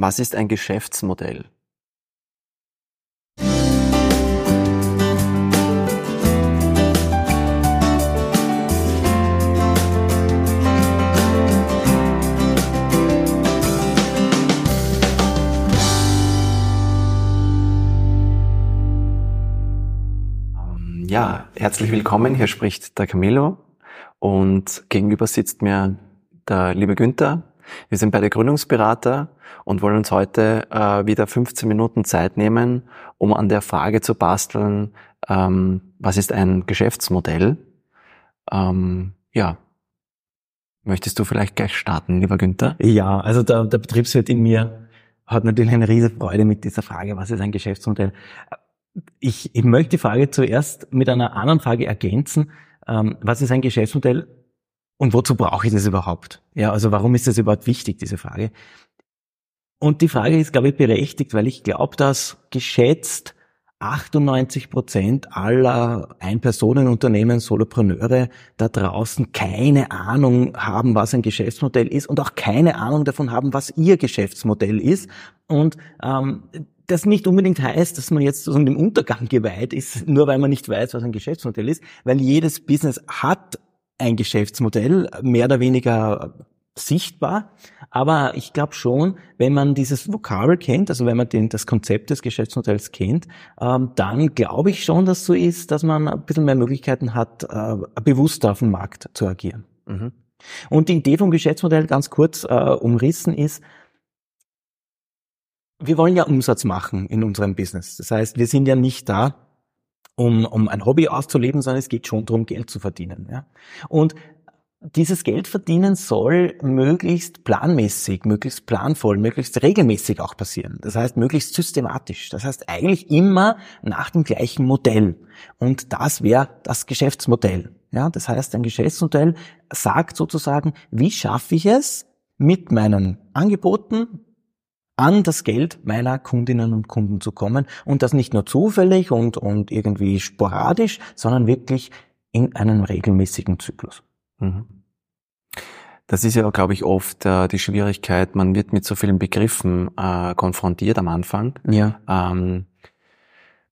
Was ist ein Geschäftsmodell? Ähm, ja, herzlich willkommen. Hier spricht der Camilo und gegenüber sitzt mir der liebe Günther. Wir sind beide Gründungsberater und wollen uns heute äh, wieder 15 Minuten Zeit nehmen, um an der Frage zu basteln, ähm, was ist ein Geschäftsmodell? Ähm, ja. Möchtest du vielleicht gleich starten, lieber Günther? Ja, also der, der Betriebswirt in mir hat natürlich eine riesige Freude mit dieser Frage, was ist ein Geschäftsmodell? Ich, ich möchte die Frage zuerst mit einer anderen Frage ergänzen. Ähm, was ist ein Geschäftsmodell und wozu brauche ich das überhaupt? Ja, also warum ist das überhaupt wichtig, diese Frage? Und die Frage ist, glaube ich, berechtigt, weil ich glaube, dass geschätzt 98 Prozent aller Ein-Personen-Unternehmen, Solopreneure da draußen keine Ahnung haben, was ein Geschäftsmodell ist und auch keine Ahnung davon haben, was ihr Geschäftsmodell ist. Und ähm, das nicht unbedingt heißt, dass man jetzt so dem Untergang geweiht ist, nur weil man nicht weiß, was ein Geschäftsmodell ist, weil jedes Business hat ein Geschäftsmodell, mehr oder weniger sichtbar. Aber ich glaube schon, wenn man dieses Vokabel kennt, also wenn man den, das Konzept des Geschäftsmodells kennt, ähm, dann glaube ich schon, dass so ist, dass man ein bisschen mehr Möglichkeiten hat, äh, bewusster auf dem Markt zu agieren. Mhm. Und die Idee vom Geschäftsmodell ganz kurz äh, umrissen ist, wir wollen ja Umsatz machen in unserem Business. Das heißt, wir sind ja nicht da, um, um ein Hobby auszuleben, sondern es geht schon darum, Geld zu verdienen. Ja? Und dieses Geld verdienen soll möglichst planmäßig, möglichst planvoll, möglichst regelmäßig auch passieren. Das heißt, möglichst systematisch. Das heißt, eigentlich immer nach dem gleichen Modell. Und das wäre das Geschäftsmodell. Ja, das heißt, ein Geschäftsmodell sagt sozusagen, wie schaffe ich es, mit meinen Angeboten an das Geld meiner Kundinnen und Kunden zu kommen und das nicht nur zufällig und, und irgendwie sporadisch, sondern wirklich in einem regelmäßigen Zyklus. Mhm. Das ist ja, glaube ich, oft äh, die Schwierigkeit. Man wird mit so vielen Begriffen äh, konfrontiert am Anfang. Ja. Ähm,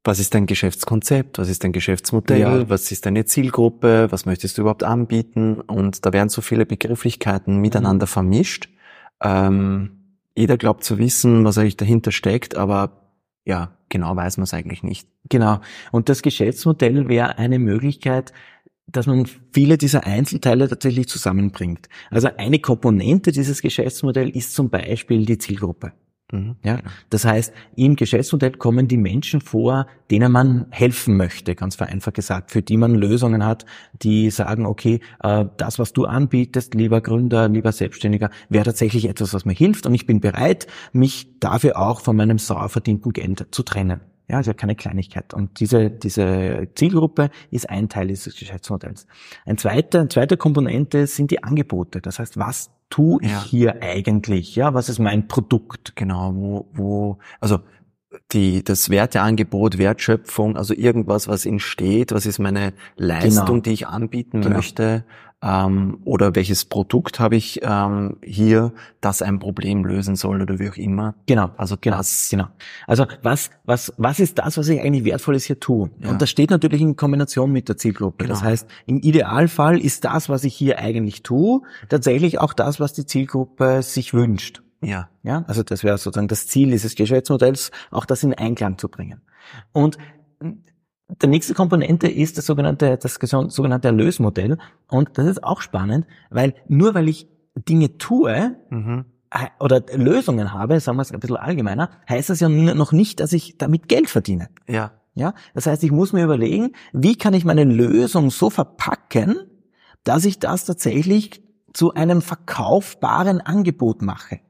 was ist dein Geschäftskonzept? Was ist dein Geschäftsmodell? Ja. Was ist deine Zielgruppe? Was möchtest du überhaupt anbieten? Und da werden so viele Begrifflichkeiten miteinander vermischt. Ähm, jeder glaubt zu wissen, was eigentlich dahinter steckt, aber ja, genau weiß man es eigentlich nicht. Genau. Und das Geschäftsmodell wäre eine Möglichkeit, dass man viele dieser Einzelteile tatsächlich zusammenbringt. Also eine Komponente dieses Geschäftsmodells ist zum Beispiel die Zielgruppe. Mhm. Ja, das heißt, im Geschäftsmodell kommen die Menschen vor, denen man helfen möchte, ganz vereinfacht gesagt, für die man Lösungen hat, die sagen, okay, äh, das, was du anbietest, lieber Gründer, lieber Selbstständiger, wäre tatsächlich etwas, was mir hilft und ich bin bereit, mich dafür auch von meinem sauer verdienten Geld zu trennen. Ja, also keine Kleinigkeit. Und diese, diese Zielgruppe ist ein Teil dieses Geschäftsmodells. Ein zweiter, eine zweite Komponente sind die Angebote. Das heißt, was tue ich ja. hier eigentlich? Ja, was ist mein Produkt? Genau, wo, wo, also die, das Werteangebot, Wertschöpfung, also irgendwas, was entsteht, was ist meine Leistung, genau. die ich anbieten genau. möchte, ähm, oder welches Produkt habe ich ähm, hier, das ein Problem lösen soll oder wie auch immer. Genau, also genau, das, genau. Also was, was, was ist das, was ich eigentlich Wertvolles hier tue? Ja. Und das steht natürlich in Kombination mit der Zielgruppe. Genau. Das heißt, im Idealfall ist das, was ich hier eigentlich tue, tatsächlich auch das, was die Zielgruppe sich wünscht. Ja. Ja, also das wäre sozusagen das Ziel dieses Geschäftsmodells, auch das in Einklang zu bringen. Und der nächste Komponente ist das sogenannte, das sogenannte Erlösmodell. Und das ist auch spannend, weil nur weil ich Dinge tue, mhm. Äh, oder Lösungen habe, sagen wir es ein bisschen allgemeiner, heißt das ja noch nicht, dass ich damit Geld verdiene. Ja. Ja. Das heißt, ich muss mir überlegen, wie kann ich meine Lösung so verpacken, dass ich das tatsächlich zu einem verkaufbaren Angebot mache.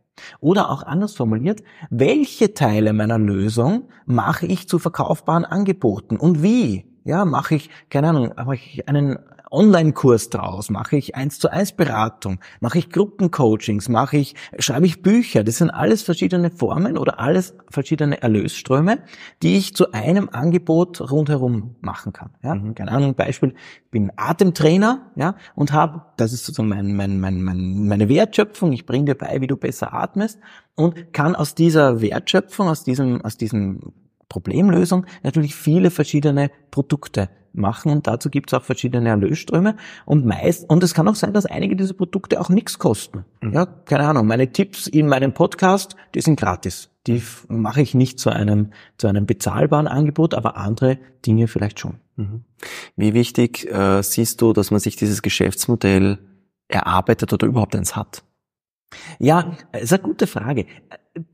Oder auch anders formuliert, welche Teile meiner Lösung mache ich zu verkaufbaren Angeboten und wie? Ja, mache ich, keine Ahnung, mache ich einen Online-Kurs draus? Mache ich eins zu eins Beratung? Mache ich Gruppencoachings? Mache ich, schreibe ich Bücher? Das sind alles verschiedene Formen oder alles verschiedene Erlösströme, die ich zu einem Angebot rundherum machen kann. Ja? Mhm. Keine Ahnung, Beispiel, ich bin Atemtrainer, ja, und habe, das ist sozusagen mein, mein, mein, mein, meine Wertschöpfung, ich bringe dir bei, wie du besser atmest und kann aus dieser Wertschöpfung, aus diesem, aus diesem Problemlösung natürlich viele verschiedene Produkte machen und dazu gibt es auch verschiedene Erlösströme und meist und es kann auch sein, dass einige dieser Produkte auch nichts kosten. Mhm. Ja, keine Ahnung, meine Tipps in meinem Podcast, die sind gratis. Die mache ich nicht zu einem zu einem bezahlbaren Angebot, aber andere Dinge vielleicht schon. Mhm. Wie wichtig äh, siehst du, dass man sich dieses Geschäftsmodell erarbeitet oder überhaupt eins hat? Ja, ist eine gute Frage.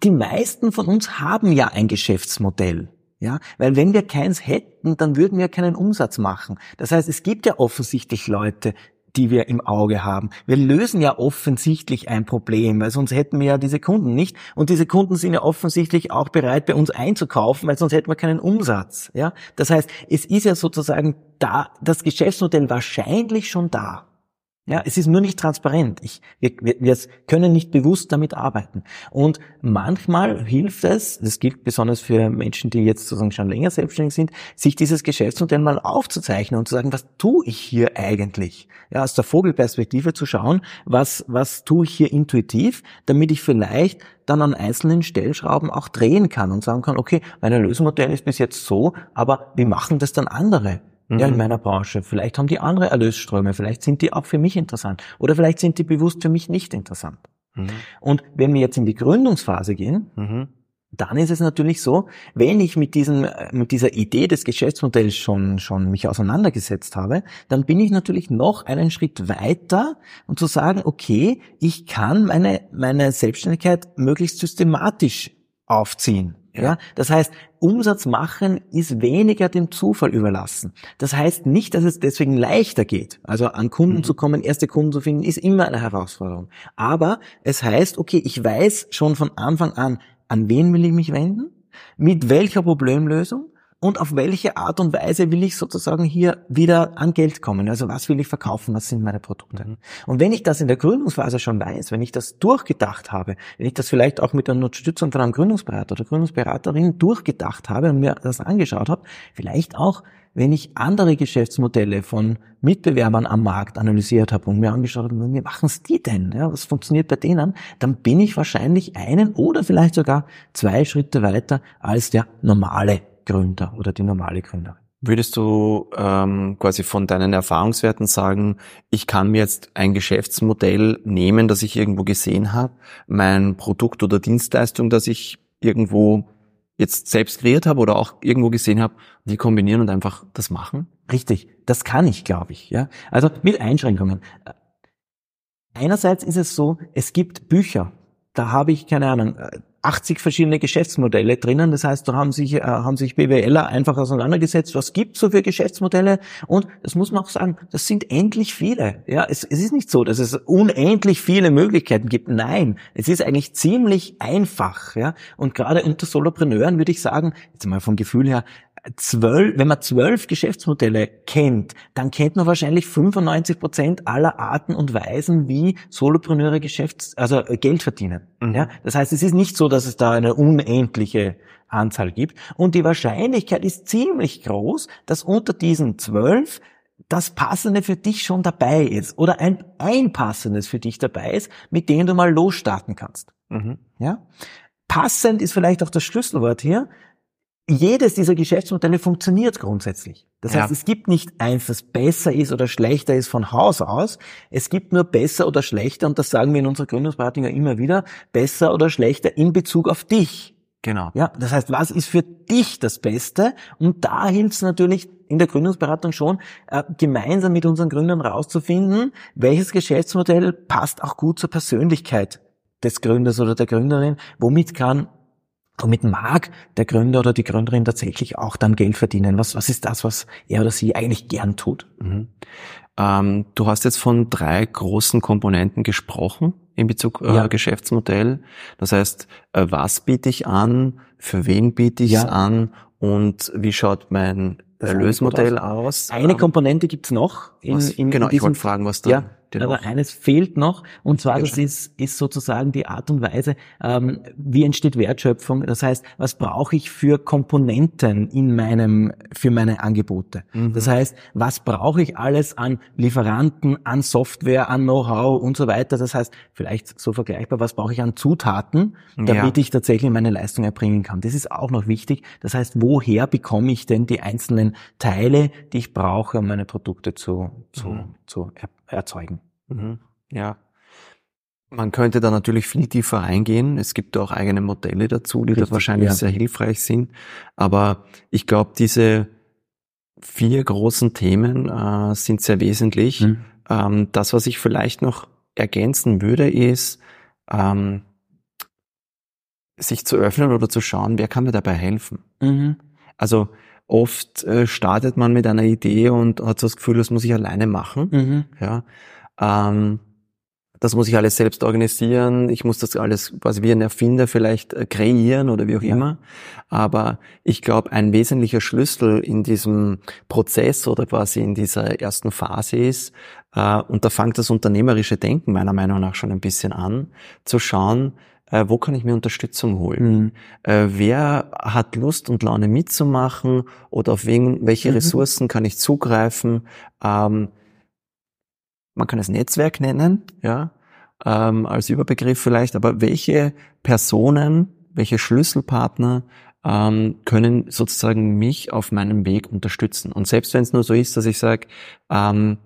Die meisten von uns haben ja ein Geschäftsmodell. Ja, weil wenn wir keins hätten, dann würden wir keinen Umsatz machen. Das heißt, es gibt ja offensichtlich Leute, die wir im Auge haben. Wir lösen ja offensichtlich ein Problem, weil sonst hätten wir ja diese Kunden nicht. Und diese Kunden sind ja offensichtlich auch bereit, bei uns einzukaufen, weil sonst hätten wir keinen Umsatz. Ja, das heißt, es ist ja sozusagen da, das Geschäftsmodell wahrscheinlich schon da. Ja, es ist nur nicht transparent. Ich, wir, wir können nicht bewusst damit arbeiten. Und manchmal hilft es, das gilt besonders für Menschen, die jetzt sozusagen schon länger selbstständig sind, sich dieses Geschäftsmodell mal aufzuzeichnen und zu sagen, was tue ich hier eigentlich? Ja, aus der Vogelperspektive zu schauen, was, was tue ich hier intuitiv, damit ich vielleicht dann an einzelnen Stellschrauben auch drehen kann und sagen kann, okay, mein Lösungsmodell ist bis jetzt so, aber wie machen das dann andere? Mhm. ja, in meiner Branche. Vielleicht haben die andere Erlösströme, vielleicht sind die auch für mich interessant oder vielleicht sind die bewusst für mich nicht interessant. Mhm. Und wenn wir jetzt in die Gründungsphase gehen, mhm. dann ist es natürlich so, wenn ich mit diesem, mit dieser Idee des Geschäftsmodells schon, schon mich auseinandergesetzt habe, dann bin ich natürlich noch einen Schritt weiter und zu sagen, okay, ich kann meine, meine Selbstständigkeit möglichst systematisch aufziehen. Ja, das heißt, Umsatz machen ist weniger dem Zufall überlassen. Das heißt nicht, dass es deswegen leichter geht. Also an Kunden mhm. zu kommen, erste Kunden zu finden, ist immer eine Herausforderung. Aber es heißt, okay, ich weiß schon von Anfang an, an wen will ich mich wenden? Mit welcher Problemlösung? Und auf welche Art und Weise will ich sozusagen hier wieder an Geld kommen? Also was will ich verkaufen? Was sind meine Produkte? Mhm. Und wenn ich das in der Gründungsphase schon weiß, wenn ich das durchgedacht habe, wenn ich das vielleicht auch mit der Unterstützung von einem Gründungsberater oder Gründungsberaterin durchgedacht habe und mir das angeschaut habe, vielleicht auch wenn ich andere Geschäftsmodelle von Mitbewerbern am Markt analysiert habe und mir angeschaut habe, wie machen es die denn? Ja, was funktioniert bei denen? Dann bin ich wahrscheinlich einen oder vielleicht sogar zwei Schritte weiter als der normale Gründer oder die normale Gründerin. Würdest du ähm, quasi von deinen Erfahrungswerten sagen, ich kann mir jetzt ein Geschäftsmodell nehmen, das ich irgendwo gesehen habe, mein Produkt oder Dienstleistung, das ich irgendwo jetzt selbst kreiert habe oder auch irgendwo gesehen habe, die kombinieren und einfach das machen? Richtig, das kann ich, glaube ich. Ja, also mit Einschränkungen. Einerseits ist es so, es gibt Bücher. Da habe ich keine Ahnung 80 verschiedene Geschäftsmodelle drinnen. Das heißt, da haben sich, äh, haben sich BWLer einfach auseinandergesetzt, was gibt's so für Geschäftsmodelle? Und das muss man auch sagen, das sind endlich viele. Ja, es, es ist nicht so, dass es unendlich viele Möglichkeiten gibt. Nein, es ist eigentlich ziemlich einfach. Ja, und gerade unter Solopreneuren würde ich sagen, jetzt mal vom Gefühl her, zwölf, wenn man zwölf Geschäftsmodelle kennt, dann kennt man wahrscheinlich 95 Prozent aller Arten und Weisen, wie Solopreneure Geschäfts-, also äh, Geld verdienen. Mhm. Ja, das heißt, es ist nicht so, dass es da eine unendliche Anzahl gibt. Und die Wahrscheinlichkeit ist ziemlich groß, dass unter diesen zwölf das Passende für dich schon dabei ist oder ein, ein passendes für dich dabei ist, mit dem du mal losstarten kannst. Mhm. Ja? Passend ist vielleicht auch das Schlüsselwort hier jedes dieser Geschäftsmodelle funktioniert grundsätzlich. Das heißt, es gibt nicht eins, das besser ist oder schlechter ist von Haus aus. Es gibt nur besser oder schlechter, und das sagen wir in unserer Gründungsberatung ja immer wieder, besser oder schlechter in Bezug auf dich. Genau. Ja, das heißt, was ist für dich das Beste? Und da hilft es natürlich in der Gründungsberatung schon, äh, gemeinsam mit unseren Gründern rauszufinden, welches Geschäftsmodell passt auch gut zur Persönlichkeit des Gründers oder der Gründerin, womit kann Womit mag der Gründer oder die Gründerin tatsächlich auch dann Geld verdienen? Was, was ist das, was er oder sie eigentlich gern tut? Mhm. Ähm, du hast jetzt von drei großen Komponenten gesprochen in Bezug äh, ja. Geschäftsmodell. Das heißt, äh, was biete ich an, für wen biete ich es ja. an und wie schaut mein Erlösmodell aus. Eine Komponente gibt's noch. In, was, in, genau, in ich wollte fragen, was da. Ja, aber eines fehlt noch, und zwar das ist, ist sozusagen die Art und Weise, ähm, wie entsteht Wertschöpfung. Das heißt, was brauche ich für Komponenten in meinem, für meine Angebote? Mhm. Das heißt, was brauche ich alles an Lieferanten, an Software, an Know-how und so weiter? Das heißt, vielleicht so vergleichbar, was brauche ich an Zutaten, damit ja. ich tatsächlich meine Leistung erbringen kann? Das ist auch noch wichtig. Das heißt, woher bekomme ich denn die einzelnen Teile, die ich brauche, um meine Produkte zu, zu, mhm. zu erzeugen? Mhm. Ja. Man könnte da natürlich viel tiefer eingehen. Es gibt auch eigene Modelle dazu, die Richtig, da wahrscheinlich ja. sehr hilfreich sind. Aber ich glaube, diese vier großen Themen äh, sind sehr wesentlich. Mhm. Ähm, das, was ich vielleicht noch ergänzen würde, ist, ähm, sich zu öffnen oder zu schauen, wer kann mir dabei helfen. Mhm. Also oft äh, startet man mit einer Idee und hat so das Gefühl, das muss ich alleine machen. Mhm. Ja. Ähm, das muss ich alles selbst organisieren. Ich muss das alles quasi wie ein Erfinder vielleicht äh, kreieren oder wie auch ja. immer. Aber ich glaube, ein wesentlicher Schlüssel in diesem Prozess oder quasi in dieser ersten Phase ist, äh, und da fängt das unternehmerische Denken meiner Meinung nach schon ein bisschen an, zu schauen, äh, wo kann ich mir Unterstützung holen? Mhm. Äh, wer hat Lust und Laune mitzumachen oder auf wen, welche mhm. Ressourcen kann ich zugreifen? Ähm, man kann es Netzwerk nennen, ja, ähm, als Überbegriff vielleicht, aber welche Personen, welche Schlüsselpartner ähm, können sozusagen mich auf meinem Weg unterstützen? Und selbst wenn es nur so ist, dass ich sage, ähm,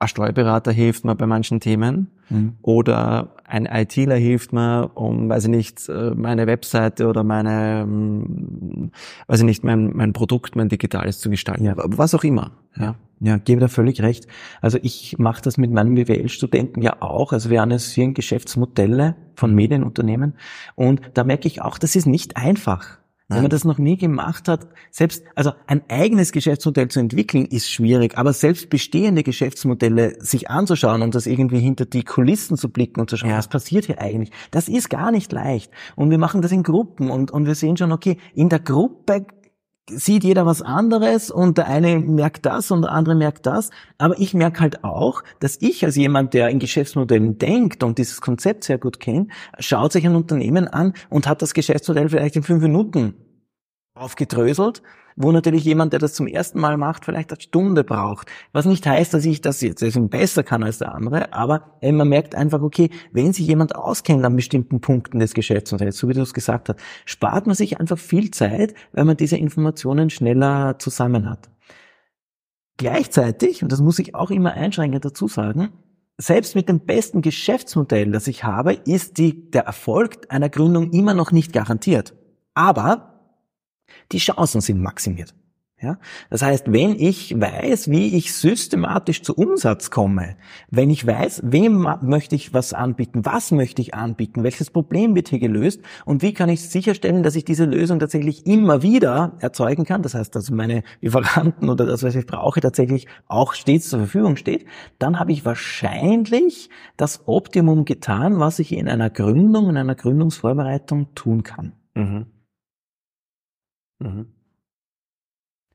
ein Steuerberater hilft mir bei manchen Themen mhm. oder ein ITler hilft mir, um, weiß ich nicht, äh, meine Webseite oder meine, ähm, weiß ich nicht, mein, mein Produkt, mein Digitales zu gestalten, ja. was auch immer. Ja. Ja, gebe da völlig recht. Also ich mache das mit meinen BWL-Studenten ja auch. Also wir analysieren Geschäftsmodelle von Medienunternehmen und da merke ich auch, das ist nicht einfach. Wenn man das noch nie gemacht hat, selbst, also ein eigenes Geschäftsmodell zu entwickeln ist schwierig, aber selbst bestehende Geschäftsmodelle sich anzuschauen und das irgendwie hinter die Kulissen zu blicken und zu schauen, ja. was passiert hier eigentlich, das ist gar nicht leicht. Und wir machen das in Gruppen und, und wir sehen schon, okay, in der Gruppe sieht jeder was anderes und der eine merkt das und der andere merkt das. Aber ich merke halt auch, dass ich als jemand, der in Geschäftsmodellen denkt und dieses Konzept sehr gut kennt, schaut sich ein Unternehmen an und hat das Geschäftsmodell vielleicht in fünf Minuten aufgedröselt wo natürlich jemand, der das zum ersten Mal macht, vielleicht eine Stunde braucht. Was nicht heißt, dass ich das jetzt deswegen besser kann als der andere, aber man merkt einfach, okay, wenn sich jemand auskennt an bestimmten Punkten des Geschäftsmodells, so wie du es gesagt hast, spart man sich einfach viel Zeit, weil man diese Informationen schneller zusammen hat. Gleichzeitig, und das muss ich auch immer einschränkend dazu sagen, selbst mit dem besten Geschäftsmodell, das ich habe, ist die, der Erfolg einer Gründung immer noch nicht garantiert. Aber die Chancen sind maximiert. Ja? Das heißt, wenn ich weiß, wie ich systematisch zu Umsatz komme, wenn ich weiß, wem möchte ich was anbieten, was möchte ich anbieten, welches Problem wird hier gelöst und wie kann ich sicherstellen, dass ich diese Lösung tatsächlich immer wieder erzeugen kann, das heißt, dass meine Lieferanten oder das, was ich brauche, tatsächlich auch stets zur Verfügung steht, dann habe ich wahrscheinlich das Optimum getan, was ich in einer Gründung, in einer Gründungsvorbereitung tun kann. Mhm. Mhm.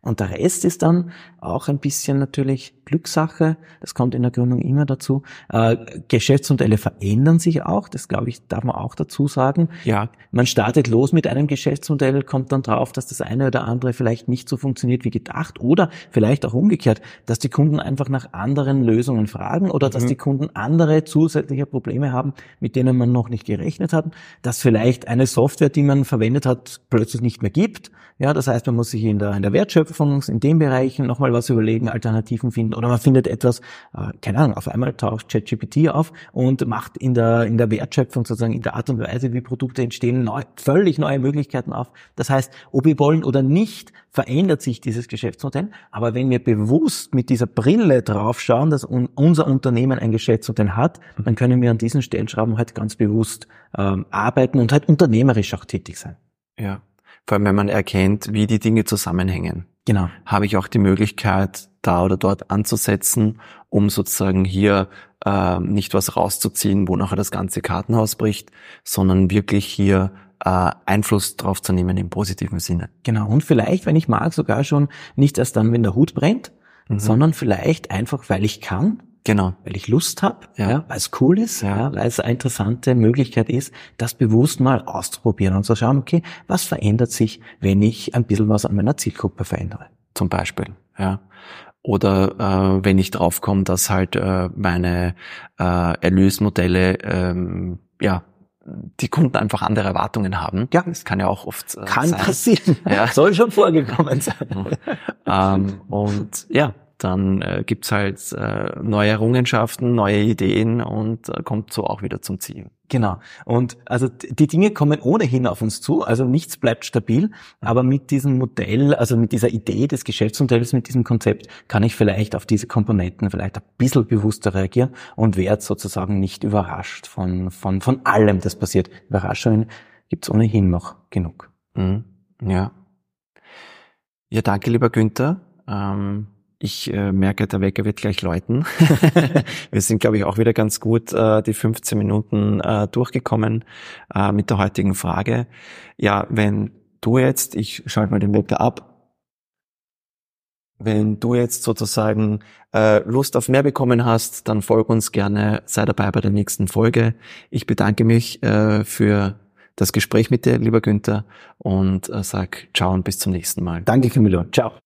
Und der Rest ist dann auch ein bisschen natürlich Glückssache. Das kommt in der Gründung immer dazu. Äh, Geschäftsmodelle verändern sich auch. Das glaube ich, darf man auch dazu sagen. Ja. Man startet los mit einem Geschäftsmodell, kommt dann drauf, dass das eine oder andere vielleicht nicht so funktioniert wie gedacht oder vielleicht auch umgekehrt, dass die Kunden einfach nach anderen Lösungen fragen oder dass mhm. die Kunden andere zusätzliche Probleme haben, mit denen man noch nicht gerechnet hat. Dass vielleicht eine Software, die man verwendet hat, plötzlich nicht mehr gibt. Ja, das heißt, man muss sich in der, in der Wertschöpfung in den Bereichen nochmal was überlegen, Alternativen finden oder man findet etwas, äh, keine Ahnung, auf einmal taucht ChatGPT auf und macht in der, in der Wertschöpfung sozusagen in der Art und Weise, wie Produkte entstehen, neu, völlig neue Möglichkeiten auf. Das heißt, ob wir wollen oder nicht, verändert sich dieses Geschäftsmodell. Aber wenn wir bewusst mit dieser Brille draufschauen, dass un unser Unternehmen ein Geschäftsmodell hat, dann können wir an diesen Stellschrauben halt ganz bewusst ähm, arbeiten und halt unternehmerisch auch tätig sein. Ja. Vor allem, wenn man erkennt, wie die Dinge zusammenhängen. Genau. Habe ich auch die Möglichkeit, da oder dort anzusetzen, um sozusagen hier äh, nicht was rauszuziehen, wo nachher das ganze Kartenhaus bricht, sondern wirklich hier äh, Einfluss drauf zu nehmen im positiven Sinne. Genau. Und vielleicht, wenn ich mag, sogar schon nicht erst dann, wenn der Hut brennt, mhm. sondern vielleicht einfach, weil ich kann. Genau. Weil ich Lust habe, ja. ja. weil es cool ist, ja. ja. weil es eine interessante Möglichkeit ist, das bewusst mal auszuprobieren und zu schauen, okay, was verändert sich, wenn ich ein bisschen was an meiner Zielgruppe verändere. Zum Beispiel, ja. Oder äh, wenn ich draufkomme, dass halt äh, meine äh, Erlösmodelle ähm, ja die Kunden einfach andere Erwartungen haben. Ja, das kann ja auch oft äh, kann sein. passieren. Ja. Soll schon vorgekommen sein. ähm, und ja, dann äh, gibt's halt äh, neue Errungenschaften, neue Ideen und äh, kommt so auch wieder zum Ziel. Genau. Und also die Dinge kommen ohnehin auf uns zu, also nichts bleibt stabil, aber mit diesem Modell, also mit dieser Idee des Geschäftsmodells, mit diesem Konzept, kann ich vielleicht auf diese Komponenten vielleicht ein bisschen bewusster reagieren und werde sozusagen nicht überrascht von, von, von allem, das passiert. Überraschungen gibt's ohnehin noch genug. Mhm. Ja. Ja, danke, lieber Günther. Ähm ich äh, merke, der Wecker wird gleich läuten. Wir sind, glaube ich, auch wieder ganz gut äh, die 15 Minuten äh, durchgekommen äh, mit der heutigen Frage. Ja, wenn du jetzt, ich schalte mal den Wecker ab, wenn du jetzt sozusagen äh, Lust auf mehr bekommen hast, dann folg uns gerne, sei dabei bei der nächsten Folge. Ich bedanke mich äh, für das Gespräch mit dir, lieber Günther, und äh, sag ciao und bis zum nächsten Mal. Danke, Camillo. Ciao.